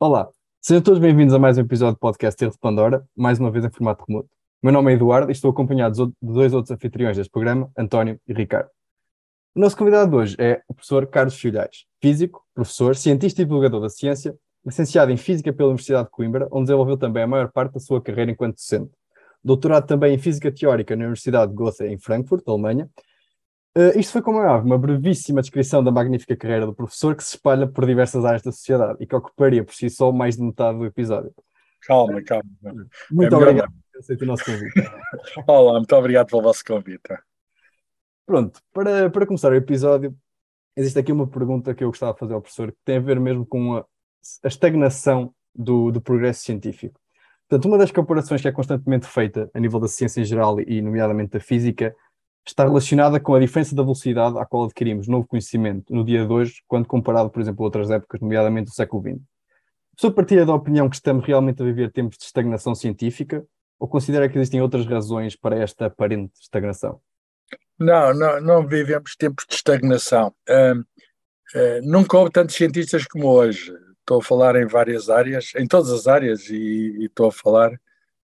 Olá, sejam todos bem-vindos a mais um episódio do podcast Terra de Pandora, mais uma vez em formato remoto. Meu nome é Eduardo e estou acompanhado de dois outros anfitriões deste programa, António e Ricardo. O nosso convidado de hoje é o professor Carlos Filhais, físico, professor, cientista e divulgador da ciência, licenciado em Física pela Universidade de Coimbra, onde desenvolveu também a maior parte da sua carreira enquanto docente. Doutorado também em Física Teórica na Universidade de Goethe, em Frankfurt, Alemanha, Uh, isto foi, como é uma brevíssima descrição da magnífica carreira do professor que se espalha por diversas áreas da sociedade e que ocuparia por si só mais de metade do episódio. Calma, calma. Muito é obrigado por aceitar o nosso convite. Olá, muito obrigado pelo vosso convite. Pronto, para, para começar o episódio, existe aqui uma pergunta que eu gostava de fazer ao professor que tem a ver mesmo com a, a estagnação do, do progresso científico. Portanto, uma das comparações que é constantemente feita a nível da ciência em geral e, nomeadamente, da física, está relacionada com a diferença da velocidade à qual adquirimos novo conhecimento no dia de hoje, quando comparado, por exemplo, a outras épocas, nomeadamente o século XX. A pessoa partilha da opinião que estamos realmente a viver tempos de estagnação científica ou considera que existem outras razões para esta aparente estagnação? Não, não, não vivemos tempos de estagnação. Uh, uh, nunca houve tantos cientistas como hoje. Estou a falar em várias áreas, em todas as áreas, e, e estou a falar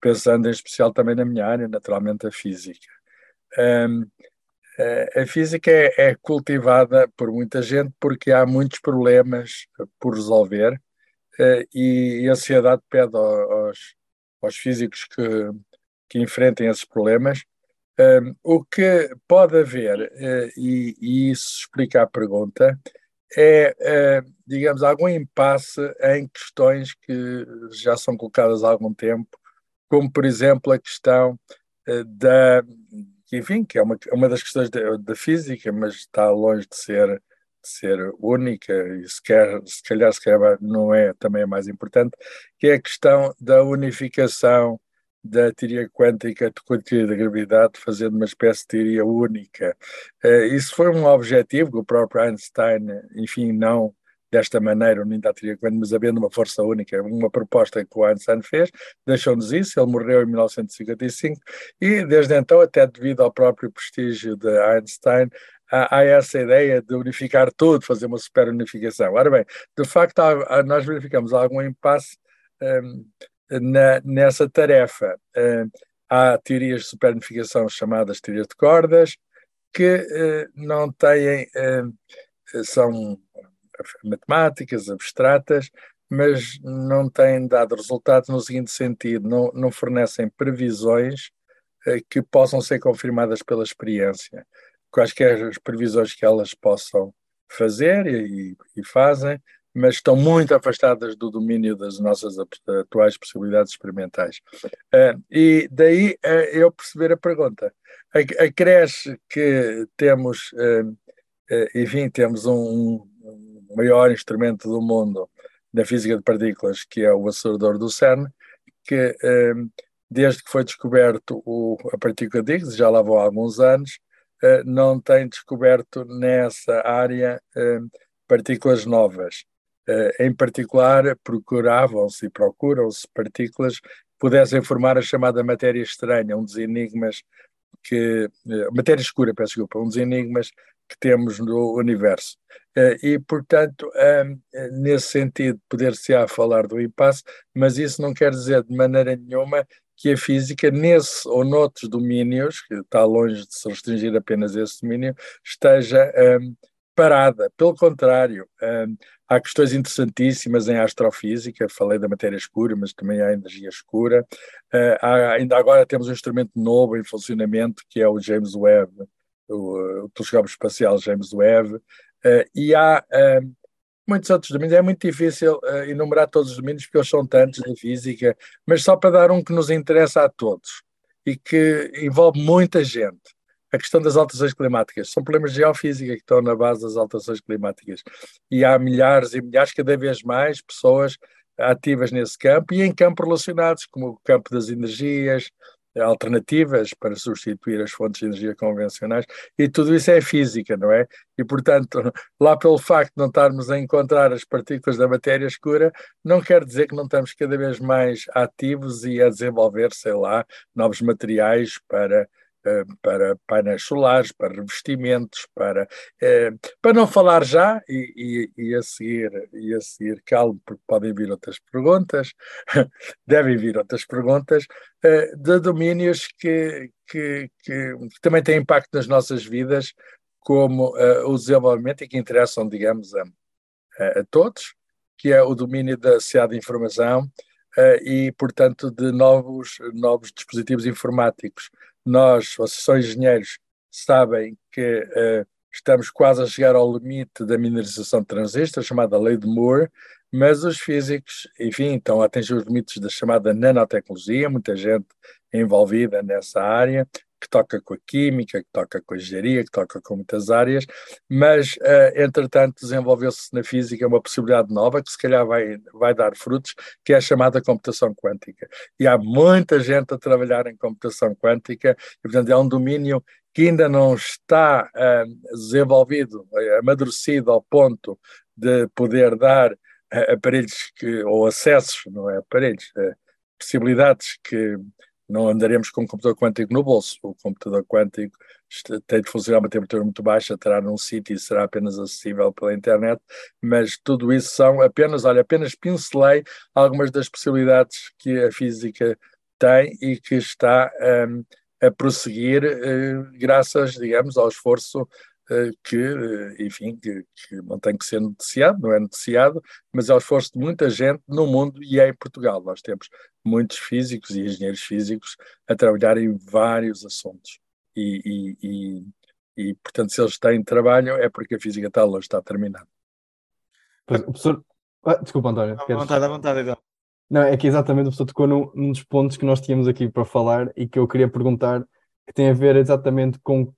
pensando em especial também na minha área, naturalmente a física. A física é, é, cultivada por muita gente porque há muitos problemas por resolver uh, e, a sociedade pede aos, aos físicos que, que enfrentem esses problemas. O que pode haver, uh, e, e, isso explica a pergunta, é, uh, digamos, algum impasse em questões que já são colocadas há algum tempo, como, por exemplo, a questão da que enfim, que é uma, uma das questões da, física, mas está longe de ser, de ser única, e se, quer, se calhar, se calhar não é também a mais importante, que é a questão da unificação da teoria quântica a teoria da gravidade, fazendo uma espécie de teoria única. Uh, isso foi um objetivo que o próprio Einstein, enfim, não desta maneira, unindo a teoria quântica, mas havendo uma força única, uma proposta que o Einstein fez, deixou-nos isso, ele morreu em 1955, e desde então, até devido ao próprio prestígio de Einstein, há, essa ideia de unificar tudo, fazer uma super unificação. Ora bem, de facto, nós verificamos algum impasse um, na, nessa tarefa. Um, há teorias de superunificação chamadas teorias de cordas, que uh, não têm, uh, são matemáticas abstratas, mas não têm dado resultados no seguinte sentido: não, não fornecem previsões eh, que possam ser confirmadas pela experiência. Quaisquer as previsões que elas possam fazer e, e fazem, mas estão muito afastadas do domínio das nossas atuais possibilidades experimentais. Uh, e daí uh, eu perceber a pergunta. Acresce que temos, uh, enfim, temos um, maior instrumento do mundo na física de partículas, que é o acelerador do CERN, que ehm, desde que foi descoberto o, a partícula de Higgs, já lá vão alguns anos, eh, não tem descoberto nessa área ehm, partículas novas. Eh, em particular, procuravam-se e procuram-se partículas que pudessem formar a chamada matéria estranha, um dos enigmas que. Eh, matéria escura, peço desculpa, um dos enigmas que temos no universo. Eh, e, portanto, ehm, nesse sentido, poder-se-á falar do impasse, mas isso não quer dizer de maneira nenhuma que a física, nesse ou noutros domínios, que está longe de se restringir apenas a esse domínio, esteja um, parada. Pelo contrário, há questões interessantíssimas em astrofísica, falei da matéria escura, mas também há energia escura. Há, ainda agora temos um instrumento novo em funcionamento, que é o James Webb, o, o telescópio espacial James Webb, uh, e há uh, muitos outros domínios. É muito difícil uh, enumerar todos os domínios, porque eles são tantos da física, mas só para dar um que nos interessa a todos e que envolve muita gente. A questão das alterações climáticas. São problemas de geofísica que estão na base das alterações climáticas. E há milhares e milhares, cada vez mais, pessoas ativas nesse campo e em campos relacionados, como o campo das energias, alternativas para substituir as fontes de energia convencionais, e tudo isso é física, não é? E, portanto, lá pelo facto de não estarmos a encontrar as partículas da matéria escura, não quer dizer que não estamos cada vez mais ativos e a desenvolver, sei lá, novos materiais para para painéis solares, para revestimentos, para, eh, para não falar já e, e, e, a seguir, e a seguir calmo, porque podem vir outras perguntas, devem vir outras perguntas, eh, de domínios que, que, que, que, também têm impacto nas nossas vidas, como o desenvolvimento e que interessam, digamos, a, a, a todos, que é o domínio da sociedade de informação, e, portanto, de novos, novos dispositivos informáticos nós, vocês são engenheiros, sabem que uh, estamos quase a chegar ao limite da mineralização de transistores, chamada lei de Moore, mas os físicos, enfim, estão a atingir os limites da chamada nanotecnologia, muita gente envolvida nessa área, que toca com a química, que toca com a engenharia, que toca com muitas áreas, mas, uh, entretanto, desenvolveu-se na física uma possibilidade nova que se calhar vai, vai dar frutos, que é a chamada computação quântica. E há muita gente a trabalhar em computação quântica, e, portanto, é um domínio que ainda não está uh, desenvolvido, uh, amadurecido ao ponto de poder dar aparelhos que, ou acessos, não é aparelhos, possibilidades que não andaremos com um computador quântico no bolso. O computador quântico tem de funcionar a uma temperatura muito baixa, terá num sítio e será apenas acessível pela internet, mas tudo isso são apenas, olha, apenas pincelei algumas das possibilidades que a física tem e que está um, a prosseguir uh, graças, digamos, ao esforço que, eh, enfim, que, que, não tem que ser noticiado, não é noticiado, mas é o esforço de muita gente no mundo e é em Portugal. Nós temos muitos físicos e engenheiros físicos a trabalhar em vários assuntos. E, e, e, e portanto, se eles têm trabalho, é porque a física está longe, está terminada. professor... Ah, desculpa, António. À vontade, à vontade, então. Não, é que exatamente o professor tocou num, num dos pontos que nós tínhamos aqui para falar e que eu queria perguntar, que tem a ver exatamente com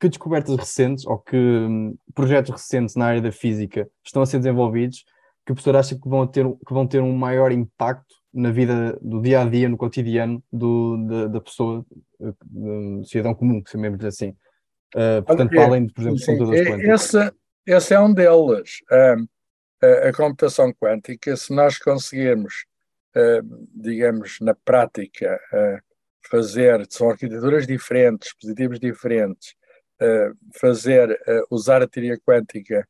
que descobertas recentes ou que hum, projetos recentes na área da física estão a ser desenvolvidos que o professor acha que vão ter, que vão ter um maior impacto na vida do dia a dia, no cotidiano do, da, da pessoa, eh, do cidadão comum, se mesmo assim. Uh, portanto, para além de, por exemplo, sim, computadores quânticos. Esse, esse é um deles. Uh, a, a computação quântica, se nós conseguirmos, uh, digamos, na prática, fazer, são arquiteturas diferentes, dispositivos diferentes, fazer, usar a teoria quântica,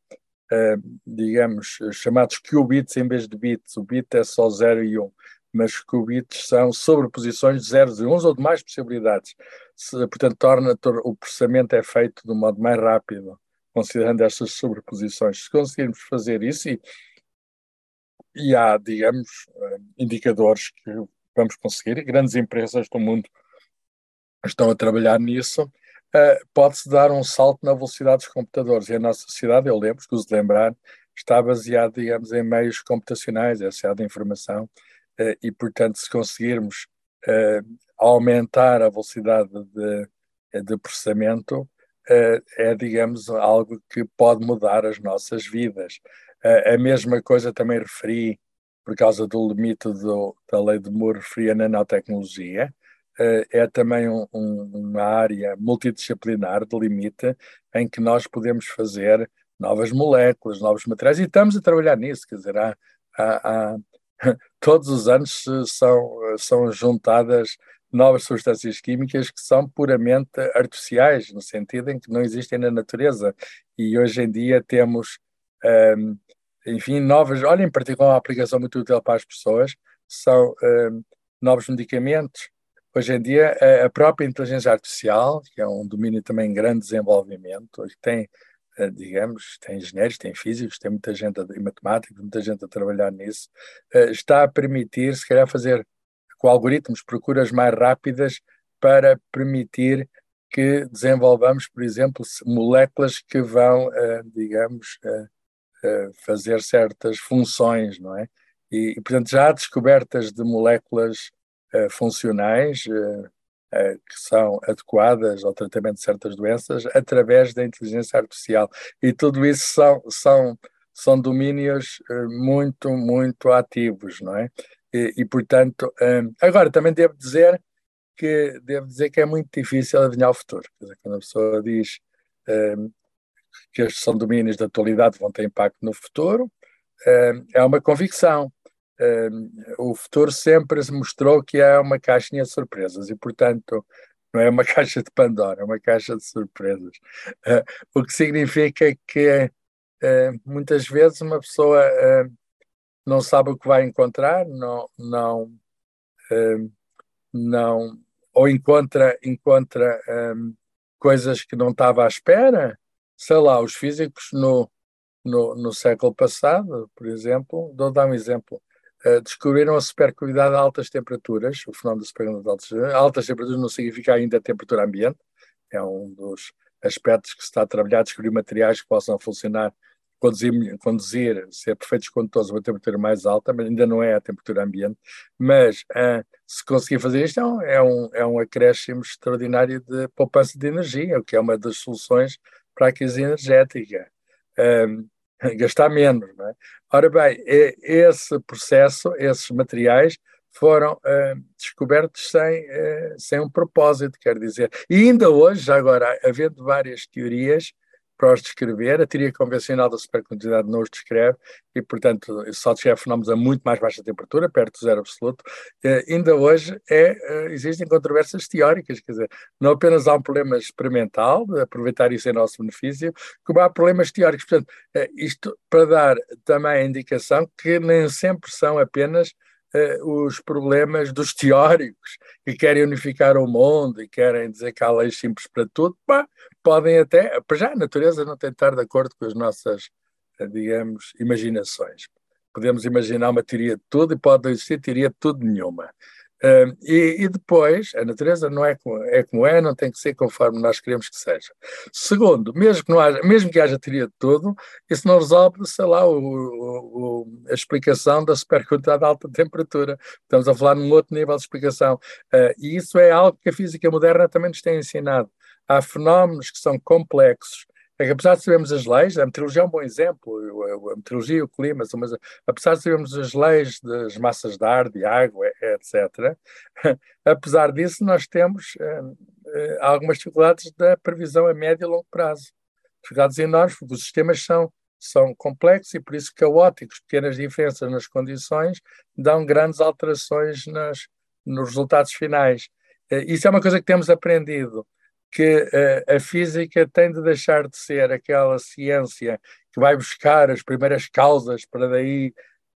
digamos, chamados qubits em vez de bits. O bit é só 0 e 1, um, mas qubits são sobreposições de zeros e uns ou de mais possibilidades. Se, portanto, torna, o processamento é feito de um modo mais rápido, considerando estas sobreposições. Se conseguirmos fazer isso, e, e há, digamos, indicadores que vamos conseguir, grandes empresas do mundo estão a trabalhar nisso, uh, pode-se dar um salto na velocidade dos computadores. E a nossa sociedade, eu lembro, escuso de lembrar, está baseada, digamos, em meios computacionais, é a de informação, uh, e, portanto, se conseguirmos uh, aumentar a velocidade de, de processamento, é, digamos, algo que pode mudar as nossas vidas. a mesma coisa também referi, por causa do limite do, da lei de Moore, referi a nanotecnologia, é também um, um, uma área multidisciplinar de limite em que nós podemos fazer novas moléculas, novos materiais, e estamos a trabalhar nisso, quer dizer, há, há, há, todos os anos são, são juntadas novas substâncias químicas que são puramente artificiais, no sentido em que não existem na natureza. E hoje em dia temos, ehm, enfim, novas, olha, em particular, uma aplicação muito útil para as pessoas, são ehm, novos medicamentos, Hoje em dia, a própria inteligência artificial, que é um domínio também em grande desenvolvimento, hoje tem, eh, digamos, tem engenheiros, tem físicos, tem muita gente, e matemáticos, muita gente a trabalhar nisso, eh, está a permitir, se calhar, fazer com algoritmos procuras mais rápidas para permitir que desenvolvamos, por exemplo, moléculas que vão, eh, digamos, fazer certas funções, não é? E, portanto, já há descobertas de moléculas funcionais eh, eh, que são adequadas ao tratamento de certas doenças através da inteligência artificial. E tudo isso são, são, são domínios muito, muito ativos, não é? E, e, portanto, agora também devo dizer que devo dizer que é muito difícil adivinhar o futuro. Quando a pessoa diz que estes são domínios da atualidade vão ter impacto no futuro, é uma convicção o futuro sempre se mostrou que é uma caixinha de surpresas e, portanto, não é uma caixa de Pandora, é uma caixa de surpresas. Uh, o que significa que uh, muitas vezes uma pessoa uh, não sabe o que vai encontrar, não, não, não ou encontra, encontra coisas que não estava à espera. Sei lá, os físicos no, no, no século passado, por exemplo, vou dar um exemplo, uh, descobriram a supercavidade a altas temperaturas, o fenómeno da supercavidade a altas, altas temperaturas não significa ainda temperatura ambiente, é um dos aspectos que se está a trabalhar, descobrir materiais que possam funcionar conduzir, conduzir, ser perfeitos condutores a uma temperatura mais alta, mas ainda não é a temperatura ambiente, mas uh, se conseguir fazer isto é um, é um acréscimo extraordinário de poupança de energia, o que é uma das soluções para a crise energética. Um, gastar menos. É? Ora bem, esse processo, esses materiais foram uh, descobertos sem, uh, sem um propósito, quer dizer. E ainda hoje, agora, havendo várias teorias, para os descrever. A teoria convencional da supercondutividade não os descreve e, portanto, só descreve fenómenos a muito mais baixa temperatura, perto do zero absoluto. Uh, ainda hoje é, uh, existem controvérsias teóricas, quer dizer, não apenas há um problema experimental, de aproveitar isso em nosso benefício, como há problemas teóricos. Portanto, uh, isto para dar também a indicação que nem sempre são apenas uh, os problemas dos teóricos que querem unificar o mundo e querem dizer que há leis simples para tudo, podem até, para já a natureza não tem de estar de acordo com as nossas, eh, digamos, imaginações. Podemos imaginar uma teoria de tudo e pode existir teoria de tudo nenhuma. Uh, e, e, depois, a natureza não é como, é como é, não tem que ser conforme nós queremos que seja. Segundo, mesmo que, não haja, mesmo que haja teoria de tudo, isso não resolve, sei lá, o, o, a explicação da supercondutidade de alta temperatura. Estamos a falar num outro nível de explicação. Uh, e isso é algo que a física moderna também nos tem ensinado. Há fenómenos que são complexos é que apesar de sabermos as leis, a meteorologia é um bom exemplo, a meteorologia e o clima, mas apesar de sabermos as leis das massas de ar, de água, etc., apesar disso nós temos uh, uh, algumas dificuldades da previsão a médio e longo prazo. Dificuldades enormes, porque os sistemas são, são complexos e por isso caóticos, pequenas diferenças nas condições dão grandes alterações nas, nos resultados finais. Uh, isso é uma coisa que temos aprendido que uh, a física tem de deixar de ser aquela ciência que vai buscar as primeiras causas para daí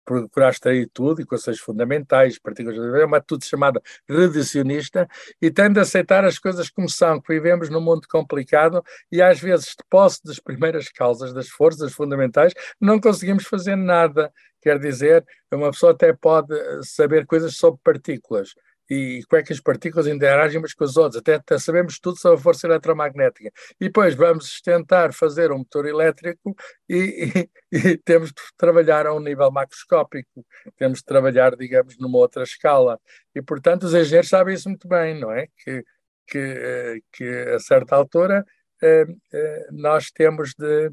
procurar extrair tudo, equações fundamentais, partículas, é uma tudo chamada reducionista, e tem de aceitar as coisas como são, que vivemos num mundo complicado e às vezes, de posse das primeiras causas, das forças fundamentais, não conseguimos fazer nada. Quer dizer, uma pessoa até pode saber coisas sobre partículas, e como é que as partículas interagem umas com as outras, até, até, sabemos tudo sobre a força eletromagnética. E depois vamos tentar fazer um motor elétrico e, e, e, temos de trabalhar a um nível macroscópico, temos de trabalhar, digamos, numa outra escala. E, portanto, os engenheiros sabem isso muito bem, não é? Que, que, eh, que a certa altura eh, eh, nós temos de,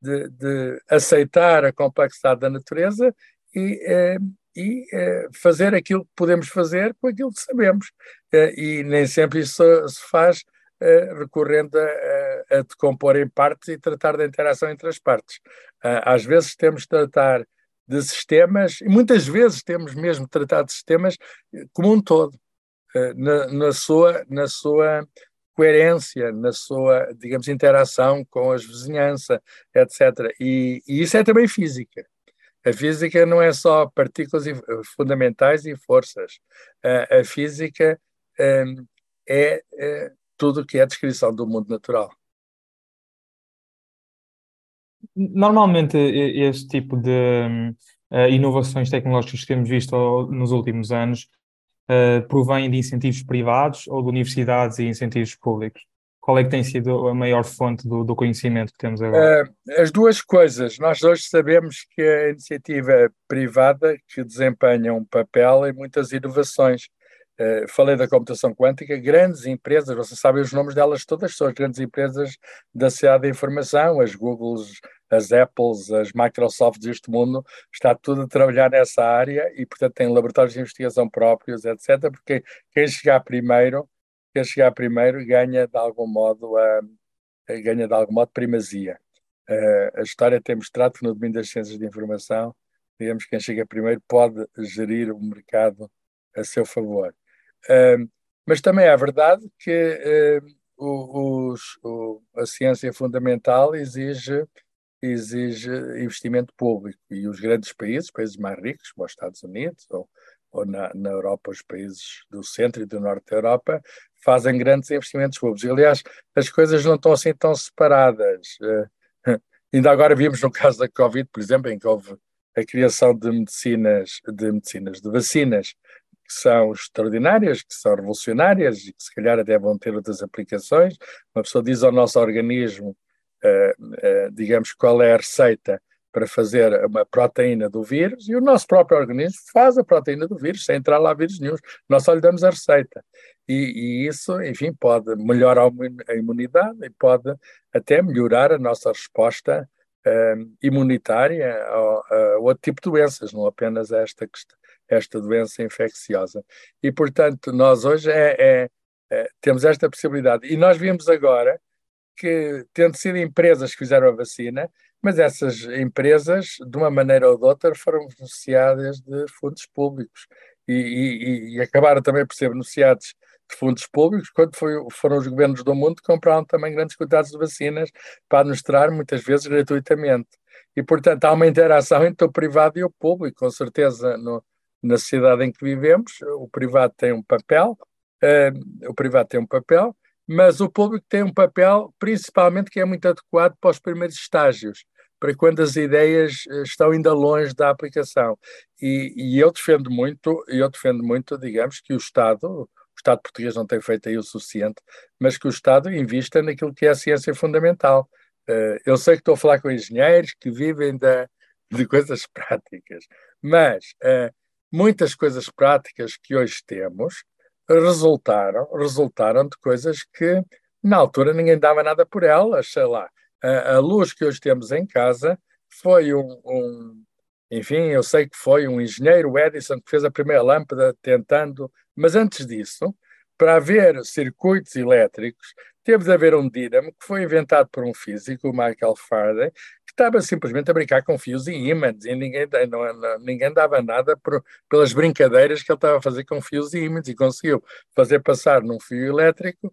de, de aceitar a complexidade da natureza e e eh, fazer aquilo que podemos fazer com aquilo que sabemos. Eh, e nem sempre isso se faz eh, recorrendo a, a, decompor em partes e tratar da interação entre as partes. às vezes temos de tratar de sistemas, e muitas vezes temos mesmo de tratar de sistemas como um todo, na, na, sua, na sua coerência, na sua, digamos, interação com as vizinhanças, etc. E, e isso é também física. A física não é só partículas fundamentais e forças. A, física um, é, é tudo o que é a descrição do mundo natural. Normalmente, este tipo de uh, inovações tecnológicas que temos visto nos últimos anos provém de incentivos privados ou de universidades e incentivos públicos? Qual é que tem sido a maior fonte do, do conhecimento que temos agora? Uh, as duas coisas. Nós hoje sabemos que a iniciativa privada que desempenha um papel em muitas inovações. Uh, falei da computação quântica, grandes empresas, vocês sabem os nomes delas todas, são as grandes empresas da sociedade da informação, as Googles, as Apples, as Microsofts deste mundo, está tudo a trabalhar nessa área e, portanto, tem laboratórios de investigação próprios, etc. Porque quem chegar primeiro quem chegar primeiro ganha de algum modo a, ganha de algum modo primazia. Uh, a história tem mostrado que no domínio das ciências de informação, digamos que quem chega primeiro pode gerir o mercado a seu favor. Uh, Mas também é verdade que o, o, a ciência fundamental exige, exige investimento público e os grandes países, países mais ricos, como os Estados Unidos ou, ou na, na Europa, os países do centro e do norte da Europa, fazem grandes investimentos públicos. Aliás, as coisas não estão assim tão separadas. Uh, ainda agora vimos no caso da Covid, por exemplo, em que houve a criação de medicinas, de medicinas, de vacinas que são extraordinárias, que são revolucionárias e que se calhar até vão ter outras aplicações. Uma pessoa diz ao nosso organismo, uh, uh, digamos, qual é a receita para fazer uma proteína do vírus e o nosso próprio organismo faz a proteína do vírus sem entrar lá vírus nenhum. Nós só lhe damos a receita. E, e, isso, enfim, pode melhorar a imunidade e pode até melhorar a nossa resposta uh, imunitária a, a outro tipo de doenças, não apenas a esta esta doença infecciosa. E, portanto, nós hoje é, é, é, temos esta possibilidade. E nós vimos agora que, tendo sido empresas que fizeram a vacina, mas essas empresas, de uma maneira ou de outra, foram beneficiadas de fundos públicos. E, e, e acabaram também por ser beneficiados de fundos públicos quando foi, foram os governos do mundo que compraram também grandes quantidades de vacinas para administrar, muitas vezes gratuitamente. E, portanto, há uma interação entre o privado e o público, com certeza, no, na sociedade em que vivemos, o privado tem um papel, uh, o privado tem um papel, mas o público tem um papel, principalmente, que é muito adequado para os primeiros estágios, para quando as ideias eh, estão ainda longe da aplicação. E, e eu defendo muito, eu defendo muito, digamos, que o Estado, o Estado português não tem feito aí o suficiente, mas que o Estado invista naquilo que é a ciência fundamental. Uh, eu sei que estou a falar com engenheiros que vivem da, de coisas práticas, mas uh, muitas coisas práticas que hoje temos resultaram, resultaram de coisas que na altura ninguém dava nada por elas, sei lá. A, luz que hoje temos em casa foi um, um, enfim, eu sei que foi um engenheiro Edison que fez a primeira lâmpada tentando, mas antes disso, para haver circuitos elétricos, teve de haver um dínamo que foi inventado por um físico, o Michael Faraday, que estava simplesmente a brincar com fios e ímãs, e ninguém, não, não, ninguém dava nada por, pelas brincadeiras que ele estava a fazer com fios e ímãs, e conseguiu fazer passar num fio elétrico,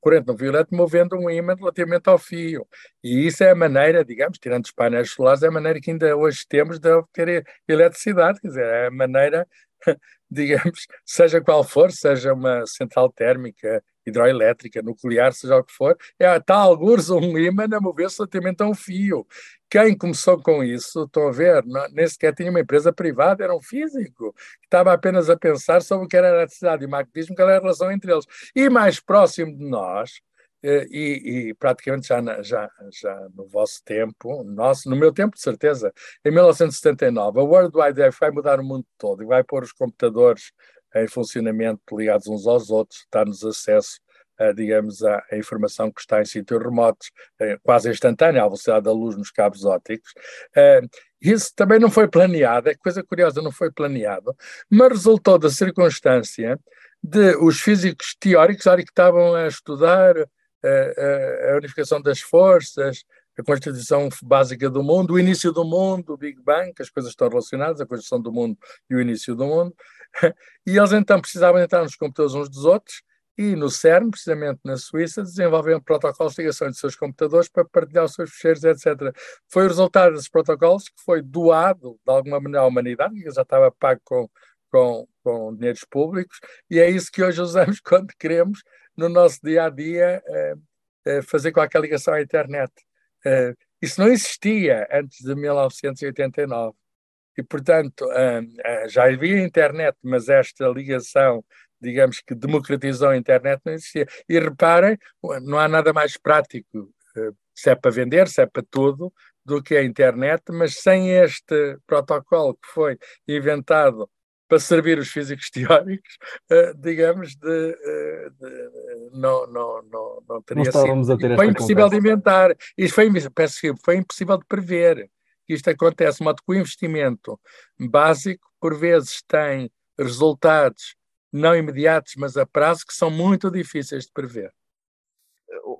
corrente fio elétrico, movendo um ímã relativamente ao fio. E isso é a maneira, digamos, tirando os painéis solares, é a maneira que ainda hoje temos de obter eletricidade, quer dizer, é a maneira digamos, seja qual for, seja uma central térmica, hidroelétrica, nuclear, seja o que for, é está alguns um ímã a mover-se relativamente a um fio. Quem começou com isso, estão a ver, nem sequer tinha uma empresa privada, era um físico, que estava apenas a pensar sobre o que era a eletricidade e o magnetismo, qual era a relação entre eles. E mais próximo de nós, e, e, praticamente já, na, já, já no vosso tempo, nosso, no meu tempo de certeza, em 1979, a World Wide Web vai mudar o mundo todo e vai pôr os computadores em funcionamento ligados uns aos outros, dar-nos acesso, a, digamos, à, informação que está em sítios remotos, eh, quase instantânea, à velocidade da luz nos cabos ópticos. Eh, isso também não foi planeado, é coisa curiosa, não foi planeado, mas resultou da circunstância de os físicos teóricos, que estavam a estudar a, a unificação das forças, a constituição básica do mundo, o início do mundo, o Big Bang, que as coisas estão relacionadas, a constituição do mundo e o início do mundo. E eles então precisavam entrar nos computadores uns dos outros e no CERN, precisamente na Suíça, desenvolveram protocolos de ligação de seus computadores para partilhar os seus ficheiros, etc. Foi o resultado desses protocolos que foi doado, de alguma maneira, à humanidade, que já estava pago com, com, com dinheiros públicos, e é isso que hoje usamos quando queremos no nosso dia a dia eh, eh, fazer qualquer ligação à internet. Eh, isso não existia antes de 1989. E, portanto, já havia internet, mas esta ligação, digamos que democratizou a internet, não existia. E reparem, não há nada mais prático, se é para vender, se é para tudo, do que a internet, mas sem este protocolo que foi inventado para servir os físicos teóricos, uh, digamos, de, uh, de, não, não, não, não teria não sido. A ter foi impossível conversa. de inventar. Isto foi, peço, foi impossível de prever. Isto acontece, de modo que o investimento básico, por vezes, tem resultados não imediatos, mas a prazo, que são muito difíceis de prever.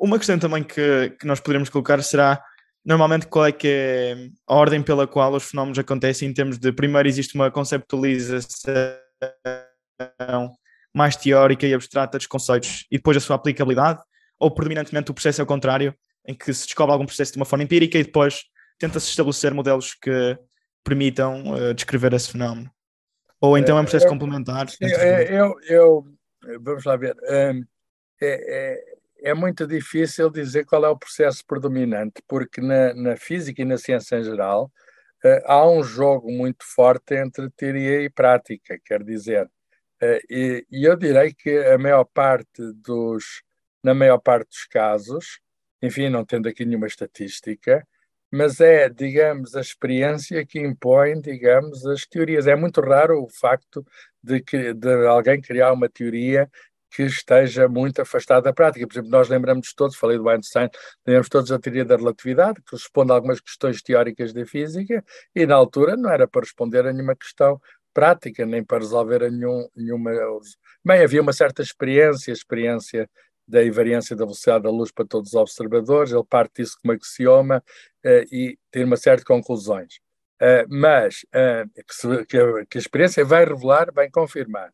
Uma questão também que, que nós poderíamos colocar será normalmente qual é que é a ordem pela qual os fenómenos acontecem em termos de primeiro existe uma conceptualização mais teórica e abstrata dos conceitos e depois a sua aplicabilidade, ou predominantemente o processo é o contrário, em que se descobre algum processo de uma forma empírica e depois tenta-se estabelecer modelos que permitam uh, descrever esse fenómeno. Ou então é um processo eu, complementar. Eu, eu, vamos lá ver. Um, é, é, é, muito difícil dizer qual é o processo predominante, porque na, na física e na ciência em geral uh, há um jogo muito forte entre teoria e prática, quer dizer, uh, e, e, eu direi que a maior parte dos, na maior parte dos casos, enfim, não tendo aqui nenhuma estatística, mas é, digamos, a experiência que impõe, digamos, as teorias. É muito raro o facto de, que, de alguém criar uma teoria que esteja muito afastada da prática. Por exemplo, nós lembramos todos, falei do Einstein, lembramos todos da teoria da relatividade, que responde a algumas questões teóricas da física, e na altura não era para responder a nenhuma questão prática, nem para resolver a nenhum, nenhuma. Bem, havia uma certa experiência, experiência da invariância da velocidade da luz para todos os observadores, ele parte disso como axioma uh, e tem uma série de conclusões. Uh, mas uh, que, a, que, a, experiência vai revelar, vai confirmar.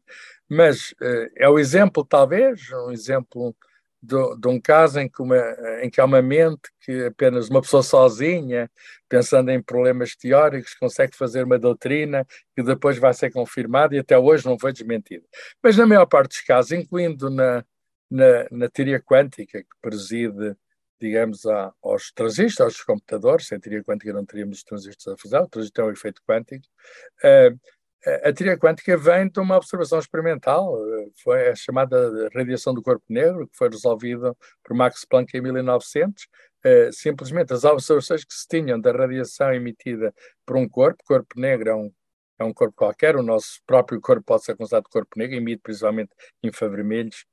Mas é o exemplo, talvez, um exemplo de, de um caso em que, uma, em que há uma mente que apenas uma pessoa sozinha, pensando em problemas teóricos, consegue fazer uma doutrina que depois vai ser confirmada e até hoje não foi desmentida. Mas na maior parte dos casos, incluindo na, na, na teoria quântica que preside, digamos, aos transistores, aos computadores, sem teoria quântica não teríamos os transistores a fusão, o transistor é um efeito quântico. Uh, a teoria quântica vem de uma observação experimental, foi a chamada radiação do corpo negro, que foi resolvida por Max Planck em 1900. Uh, simplesmente as observações que se tinham da radiação emitida por um corpo, corpo negro é um, é um corpo qualquer, o nosso próprio corpo pode ser considerado corpo negro, emite principalmente infravermelhos,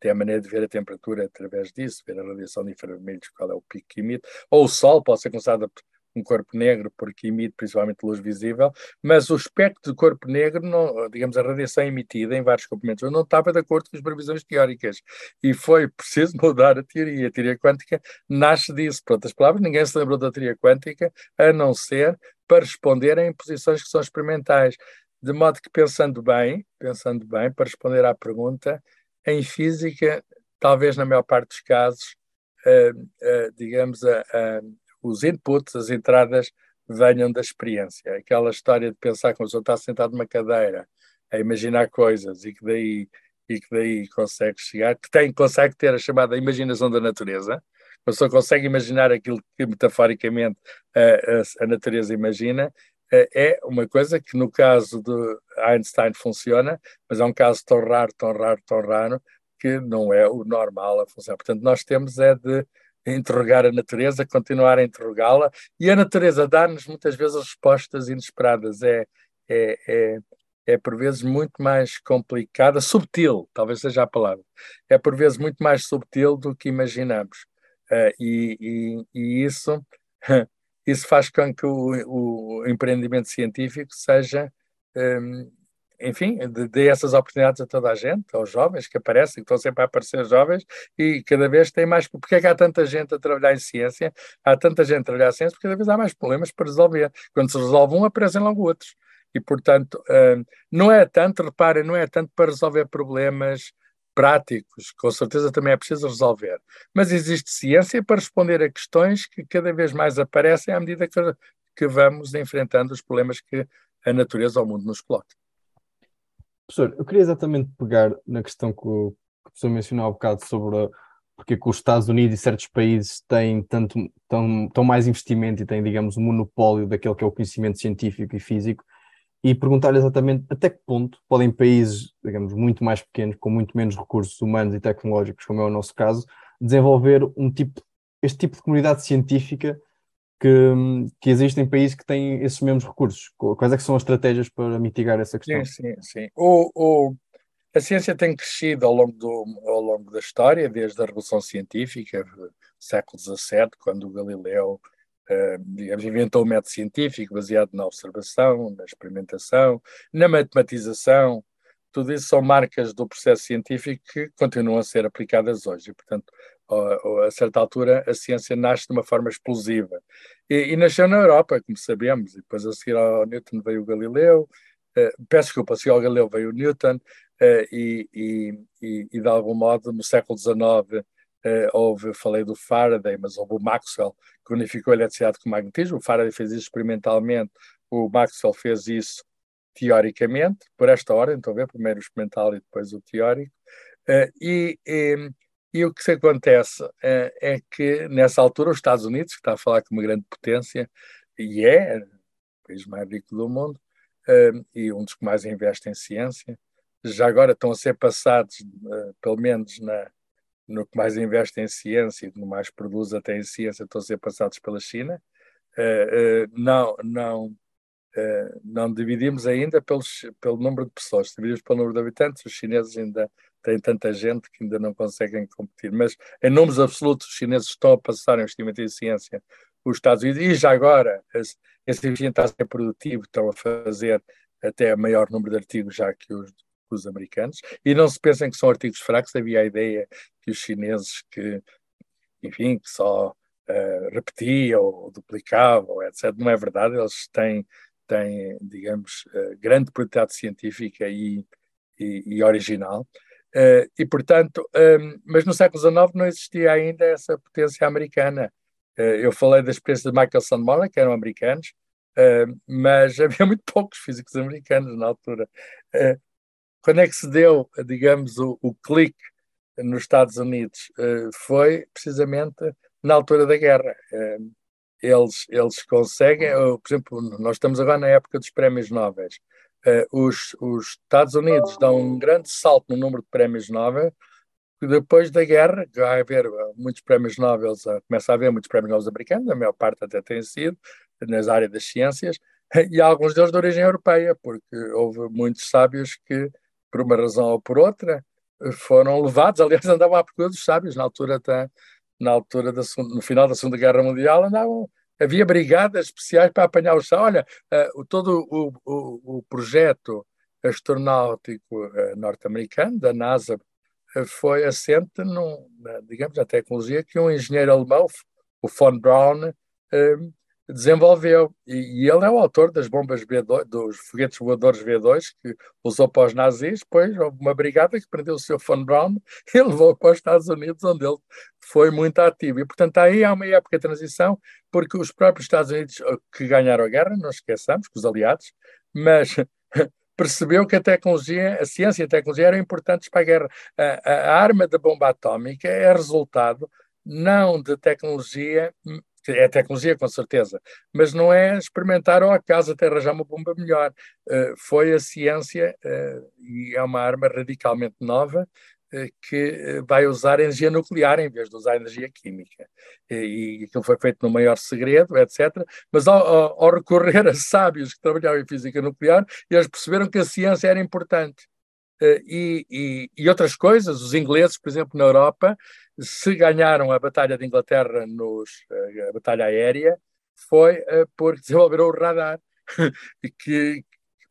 tem a maneira de ver a temperatura através disso, ver a radiação de infravermelhos, qual é o pico que emite, ou o Sol pode ser considerado um corpo negro porque emite principalmente luz visível, mas o espectro do corpo negro, não, digamos, a radiação emitida em vários comprimentos, não estava de acordo com as previsões teóricas e foi preciso mudar a teoria. A teoria quântica nasce disso. Por outras palavras, ninguém se lembrou da teoria quântica a não ser para responder em posições que são experimentais. De modo que, pensando bem, pensando bem, para responder à pergunta, em física, talvez na maior parte dos casos, uh, uh, digamos, uh, os inputs, as entradas, venham da experiência. Aquela história de pensar que uma pessoa está sentado numa cadeira a imaginar coisas e que daí, e que daí consegue chegar, que tem, consegue ter a chamada imaginação da natureza, a pessoa consegue imaginar aquilo que metaforicamente a, a, a natureza imagina, é uma coisa que no caso de Einstein funciona, mas é um caso tão raro, tão raro, tão raro, que não é o normal a funcionar. Portanto, nós temos é de interrogar a natureza, continuar a interrogá-la, e a natureza dá-nos muitas vezes respostas inesperadas. É, é, é, é por vezes muito mais complicada, subtil, talvez seja a palavra. É por vezes muito mais subtil do que imaginamos. Uh, e, e, e isso isso faz com que o, o empreendimento científico seja, um, enfim, dê essas oportunidades a toda a gente, aos jovens que aparecem, que estão sempre a aparecer jovens, e cada vez tem mais. Porque é que há tanta gente a trabalhar em ciência? Há tanta gente a trabalhar em ciência porque cada vez há mais problemas para resolver. Quando se resolve um, aparecem logo outros. E, portanto, um, não é tanto, reparem, não é tanto para resolver problemas práticos, com certeza também é preciso resolver. Mas existe ciência para responder a questões que cada vez mais aparecem à medida que, que vamos enfrentando os problemas que a natureza ou o mundo nos coloca. Professor, eu queria exatamente pegar na questão que o, professor mencionou há um bocado sobre porque é que os Estados Unidos e certos países têm tanto, tão, tão mais investimento e têm, digamos, o um monopólio daquele que é o conhecimento científico e físico, e perguntar exatamente até que ponto podem países, digamos, muito mais pequenos, com muito menos recursos humanos e tecnológicos, como é o nosso caso, desenvolver um tipo, este tipo de comunidade científica que, que existe em países que têm esses mesmos recursos. Quais é que são as estratégias para mitigar essa questão? Sim, sim, sim. O, o, a ciência tem crescido ao longo, do, ao longo da história, desde a Revolução Científica, século XVII, quando o Galileu uh, inventou o método científico baseado na observação, na experimentação, na matematização. Tudo isso são marcas do processo científico que continuam a ser aplicadas hoje. E, portanto, a, a certa altura, a ciência nasce de uma forma explosiva. E, e, nasceu na Europa, como sabemos, e depois a seguir ao Newton veio o Galileu, peço desculpa, se ao Galileu veio o Newton, e, e, e, e, de algum modo no século XIX houve, falei do Faraday, mas houve o Maxwell que unificou a eletricidade com o magnetismo. O Faraday fez isso experimentalmente, o Maxwell fez isso teoricamente, por esta ordem, estão a ver, primeiro o experimental e depois o teórico. e, e o que se acontece é, é que, nessa altura, os Estados Unidos, que está a falar com uma grande potência, e é o país mais rico do mundo, uh, e um dos que mais investe em ciência, já agora estão a ser passados, uh, pelo menos na, no que mais investe em ciência e no mais produz até em ciência, estão a ser passados pela China. Não, não, não dividimos ainda pelos, pelo número de pessoas, dividimos pelo número de habitantes, os chineses ainda tem tanta gente que ainda não conseguem competir. Mas em números absolutos, os chineses estão a passar em investimento em ciência os Estados Unidos e já agora esse, investimento está a ser produtivo, estão a fazer até maior número de artigos já que os, os americanos. E não se pensem que são artigos fracos, havia a ideia que os chineses que, enfim, que só uh, repetiam ou duplicavam, etc. Não é verdade, eles têm, têm digamos, uh, grande produtividade científica e, e, e original. Uh, e, portanto, um, ehm, mas no século XIX não existia ainda essa potência americana. Uh, eu falei da experiência de Michael Sandmore, que eram americanos, uh, mas havia muito poucos físicos americanos na altura. quando é que se deu, digamos, o, o clique nos Estados Unidos? foi precisamente na altura da guerra. eles, eles conseguem, por exemplo, nós estamos agora na época dos prémios Nobel os, os, Estados Unidos dão um grande salto no número de prémios Nobel, depois da guerra, vai haver eh, muitos prémios Nobel, uh, começa a haver muitos prémios Nobel americanos, a maior parte até tem sido, nas áreas das ciências, e alguns deles de origem europeia, porque houve muitos sábios que, por uma razão ou por outra, foram levados, aliás, andavam à procura dos sábios, na altura, até, na altura da, no final da Segunda Guerra Mundial, andavam havia brigadas especiais para apanhar o chá. Olha, uh, todo o, o, o, projeto astronáutico uh, norte-americano, da NASA, uh, foi assente, num, digamos, na tecnologia que um engenheiro alemão, o von Braun, desenvolveu. E, e, ele é o autor das bombas V2, dos foguetes voadores V2 que usou para os nazis. Depois houve uma brigada que prendeu o seu von Braun e levou para os Estados Unidos, onde ele foi muito ativo. E, portanto, aí há uma época de transição, porque os próprios Estados Unidos eh, que ganharam a guerra, não esqueçamos, que os aliados, mas percebeu que a tecnologia, a ciência e a tecnologia eram importantes para a guerra. A, a arma da bomba atómica é resultado não de tecnologia é tecnologia com certeza, mas não é experimentar ao acaso até arranjar uma bomba melhor. Uh, foi a ciência, uh, e é uma arma radicalmente nova, uh, que vai usar energia nuclear em vez de usar energia química. E, e aquilo foi feito no maior segredo, etc. Mas ao, ao, ao recorrer a sábios que trabalhavam em física nuclear, eles perceberam que a ciência era importante. E, e, e, outras coisas, os ingleses, por exemplo, na Europa, se ganharam a Batalha de Inglaterra, nos, eh, a Batalha Aérea, foi uh, porque desenvolveram o radar. que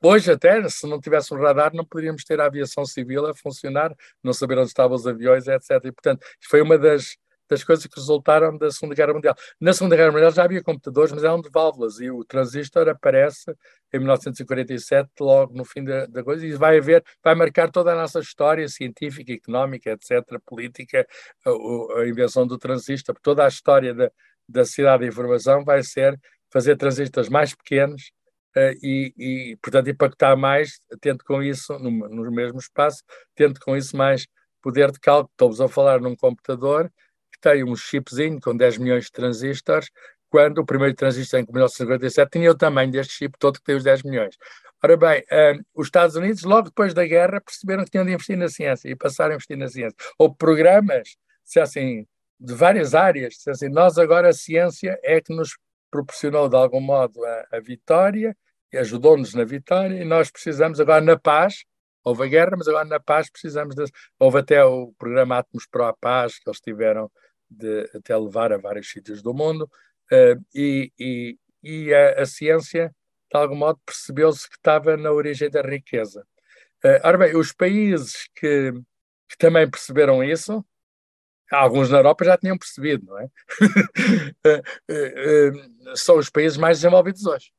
hoje, até, se não tivesse um radar, não poderíamos ter a aviação civil a funcionar, não saber onde estavam os aviões, etc. E, portanto, foi uma das, das coisas que resultaram da Segunda Guerra Mundial. Na Segunda Guerra Mundial já havia computadores, mas eram de válvulas, e o transistor aparece em 1947, logo no fim da, da coisa, e vai haver, vai marcar toda a nossa história científica, económica, etc., política, a, a invenção do transistor, toda a história da, da cidade de informação vai ser fazer transistores mais pequenos uh, e, e, portanto, impactar mais, tendo com isso, no, no mesmo espaço, tendo com isso mais poder de cálculo. Estamos a falar num computador tem um chipzinho com 10 milhões de transistores, quando o primeiro transistor em 1957 tinha o tamanho deste chip todo que tem os 10 milhões. Ora bem, uh, os Estados Unidos, logo depois da guerra, perceberam que tinham de investir na ciência e passaram a investir na ciência. Ou programas, se assim, de várias áreas, se assim, nós agora a ciência é que nos proporcionou de algum modo a, a vitória, e ajudou-nos na vitória, e nós precisamos agora na paz, houve a guerra, mas agora na paz precisamos de, houve até o programa Atmos Pro a Paz, que eles tiveram de até levar a vários sítios do mundo, uh, e, e, e a, a, ciência, de algum modo, percebeu-se que estava na origem da riqueza. Uh, ora bem, os países que, que também perceberam isso, alguns na Europa já tinham percebido, não é? uh, são os países mais desenvolvidos hoje.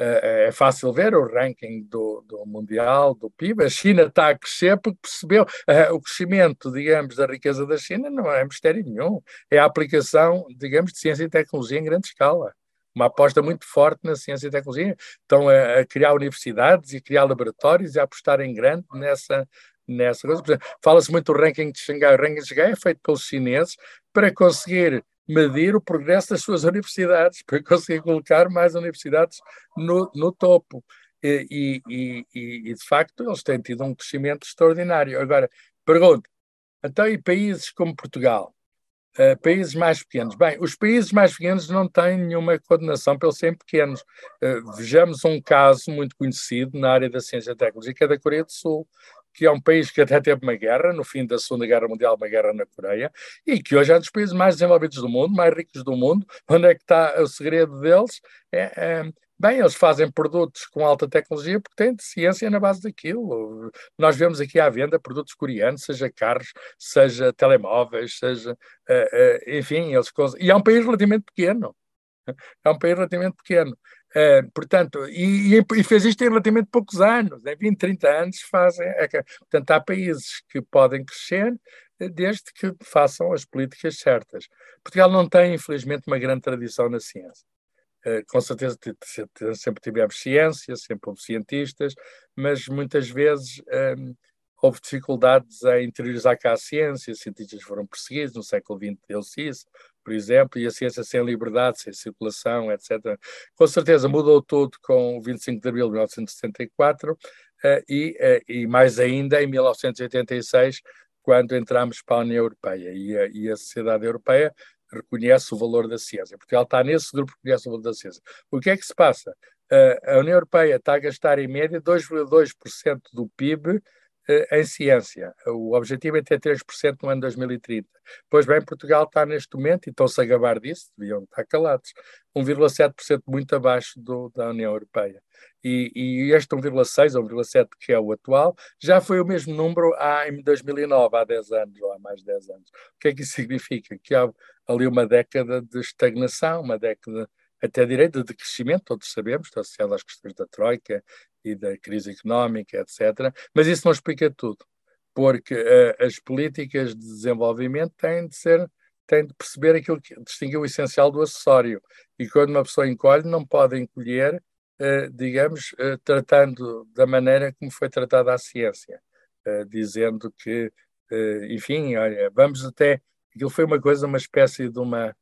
É, é fácil ver o ranking do, do Mundial, do PIB. A China está a crescer porque percebeu uh, o crescimento, digamos, da riqueza da China não é mistério nenhum. É a aplicação, digamos, de ciência e tecnologia em grande escala. Uma aposta muito forte na ciência e tecnologia. Estão a, a criar universidades e criar laboratórios e a apostar em grande nessa, nessa coisa. Fala-se muito do ranking de Xangai. O ranking de Xangai é feito pelos chineses para conseguir medir o progresso das suas universidades, para conseguir colocar mais universidades no, no topo. E, e, e, e, de facto, eles têm tido um crescimento extraordinário. Agora, pergunto, então, e países como Portugal? Uh, países mais pequenos. Bem, os países mais pequenos não têm nenhuma condenação pelos serem pequenos. Uh, vejamos um caso muito conhecido na área da ciência tecnológica da Coreia do Sul que é um país que até teve uma guerra, no fim da Segunda Guerra Mundial, uma guerra na Coreia, e que hoje é um dos países mais desenvolvidos do mundo, mais ricos do mundo. Onde é que está o segredo deles? É, é, bem, eles fazem produtos com alta tecnologia porque têm ciência na base daquilo. Nós vemos aqui à venda produtos coreanos, seja carros, seja telemóveis, seja. Uh, uh, enfim, eles. E é um país relativamente pequeno. É um país relativamente pequeno. Uh, portanto, e, e, fez isto em relativamente poucos anos, em 20, 30 anos fazem. É portanto, há países que podem crescer eh, desde que façam as políticas certas. Portugal não tem, infelizmente, uma grande tradição na ciência. Uh, com certeza sempre tivemos ciência, sempre houve cientistas, mas muitas vezes um, houve dificuldades em interiorizar cá a ciência, os cientistas foram perseguidos, no século XX deu-se isso, por exemplo, e a ciência sem liberdade, sem circulação, etc. Com certeza mudou tudo com o 25 de abril de 1974 uh, e, uh, e mais ainda em 1986, quando entramos para a União Europeia e a, e a sociedade europeia reconhece o valor da ciência. Portugal está nesse grupo que reconhece o valor da ciência. O que é que se passa? Uh, a União Europeia está a gastar em média 2,2% do PIB eh, em ciência. O objetivo é ter 3% no ano 2030. Pois bem, Portugal está neste momento, e estão-se a gabar disso, deviam estar calados, 1,7% muito abaixo do, da União Europeia. E, e este 1,6 ou 1,7 que é o atual, já foi o mesmo número há, em 2009, há 10 anos, ou há mais de 10 anos. O que é que isso significa? Que há ali uma década de estagnação, uma década até direito de crescimento, todos sabemos, está associado às questões da Troika e da crise económica, etc. Mas isso não explica tudo, porque uh, as políticas de desenvolvimento têm de ser têm de perceber aquilo que distingue o essencial do acessório. E quando uma pessoa encolhe, não pode encolher, uh, digamos, uh, tratando da maneira como foi tratada a ciência, dizendo que, enfim, olha, vamos até. Aquilo foi uma coisa, uma espécie de uma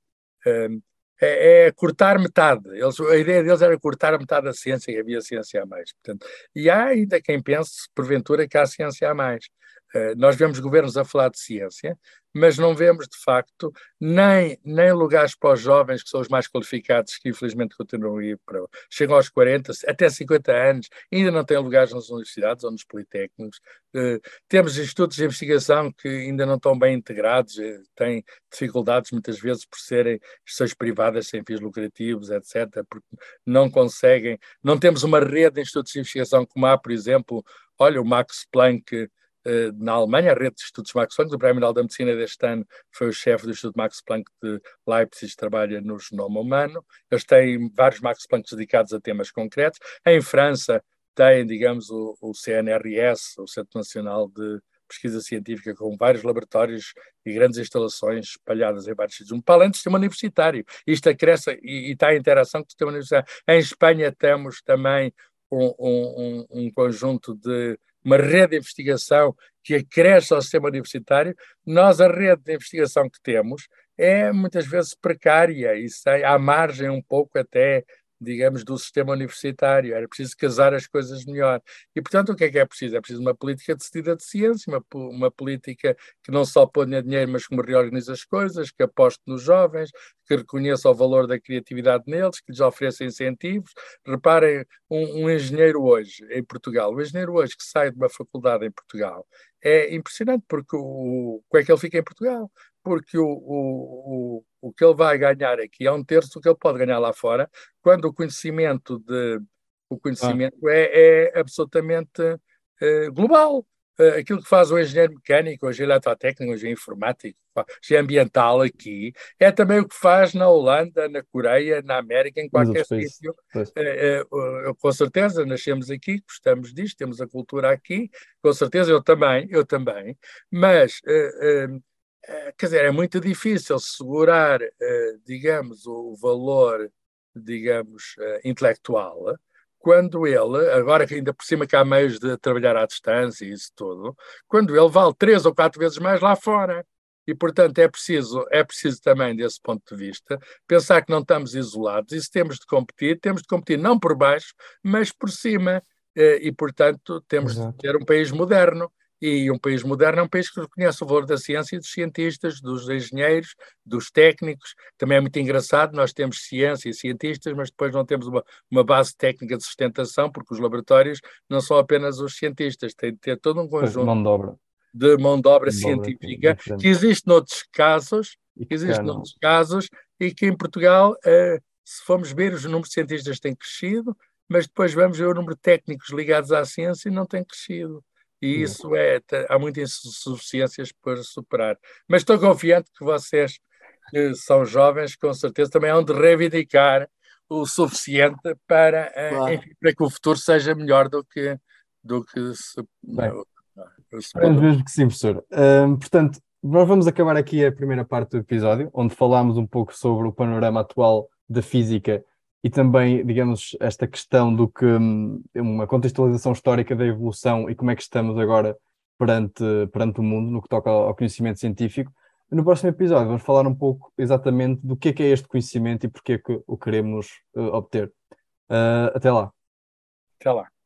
é, é, cortar metade. Eles, a ideia deles era cortar metade da ciência e havia ciência a mais. Portanto, e há ainda quem pense, porventura, que há ciência a mais. Uh, nós vemos governos a falar de ciência, mas não vemos, de facto, nem, nem lugares para os jovens, que são os mais qualificados, que infelizmente continuam a ir para. chegam aos 40, até 50 anos, ainda não têm lugares nas universidades ou nos politécnicos. Uh, temos institutos de investigação que ainda não estão bem integrados, uh, têm dificuldades muitas vezes por serem instituições privadas sem fins lucrativos, etc., porque não conseguem. Não temos uma rede de institutos de investigação como há, por exemplo, olha, o Max Planck eh, na Alemanha, a rede de estudos Max Planck, o Prémio Nobel da Medicina deste ano foi o chefe do Instituto Max Planck de Leipzig, trabalha no genoma humano. Eles têm vários Max Planck dedicados a temas concretos. Em França, têm, digamos, o, o CNRS, o Centro Nacional de Pesquisa Científica, com vários laboratórios e grandes instalações espalhadas em vários sítios, para além do sistema universitário. Isto acresce e, e está em interação com o sistema universitário. Em Espanha temos também um, um, um conjunto de uma rede de investigação que acresce ao sistema universitário, nós a rede de investigação que temos é muitas vezes precária e sai à margem um pouco até digamos, do sistema universitário. Era preciso casar as coisas melhor. E, portanto, o que é que é preciso? É preciso uma política decidida de ciência, uma, uma política que não só ponha dinheiro, mas que reorganize as coisas, que aposte nos jovens, que reconheça o valor da criatividade neles, que lhes ofereça incentivos. Reparem, um, um engenheiro hoje, em Portugal, um engenheiro hoje que sai de uma faculdade em Portugal, é impressionante porque o, como é que ele fica em Portugal? Porque o, o, o que ele vai ganhar aqui é um terço do que ele pode ganhar lá fora, quando o conhecimento de o conhecimento ah. é, é, absolutamente uh, global. uh, aquilo que faz o engenheiro mecânico, o engenheiro eletrotécnico, o engenheiro informático, o engenheiro ambiental aqui, é também o que faz na Holanda, na Coreia, na América, em qualquer sítio. Uh, com certeza, nascemos aqui, gostamos disto, temos a cultura aqui, com certeza eu também, eu também, mas quer dizer, é muito difícil segurar, digamos, o valor, digamos, intelectual quando ele, agora que ainda por cima que há meios de trabalhar à distância e isso tudo, quando ele vale três ou quatro vezes mais lá fora. E, portanto, é preciso, é preciso também, desse ponto de vista, pensar que não estamos isolados e se temos de competir, temos de competir não por baixo, mas por cima. Eh, e, portanto, temos Exato. de ter um país moderno e um país moderno é um país que reconhece o valor da ciência e dos cientistas, dos engenheiros, dos técnicos. Também é muito engraçado, nós temos ciência e cientistas, mas depois não temos uma, uma base técnica de sustentação, porque os laboratórios não são apenas os cientistas, tem de ter todo um conjunto mão de obra, de mão de obra científica que existe noutros casos, que existe noutros casos, e que em Portugal, uh, se formos ver, os números de cientistas têm crescido, mas depois vamos ver o número de técnicos ligados à ciência e não tem crescido. E isso é, há muitas insuficiências para superar. Mas estou confiante que vocês, que são jovens, com certeza também hão de reivindicar o suficiente para, eh, claro. enfim, para que o futuro seja melhor do que, do que se. Bem, Esperamos mesmo que sim, professor. portanto, nós vamos acabar aqui a primeira parte do episódio, onde falámos um pouco sobre o panorama atual da física e também, digamos, esta questão do que hum, uma contextualização histórica da evolução e como é que estamos agora perante, perante o mundo no que toca ao conhecimento científico. No próximo episódio vamos falar um pouco exatamente do que é, que é este conhecimento e porque é que o queremos uh, obter. Uh, até lá. Até lá.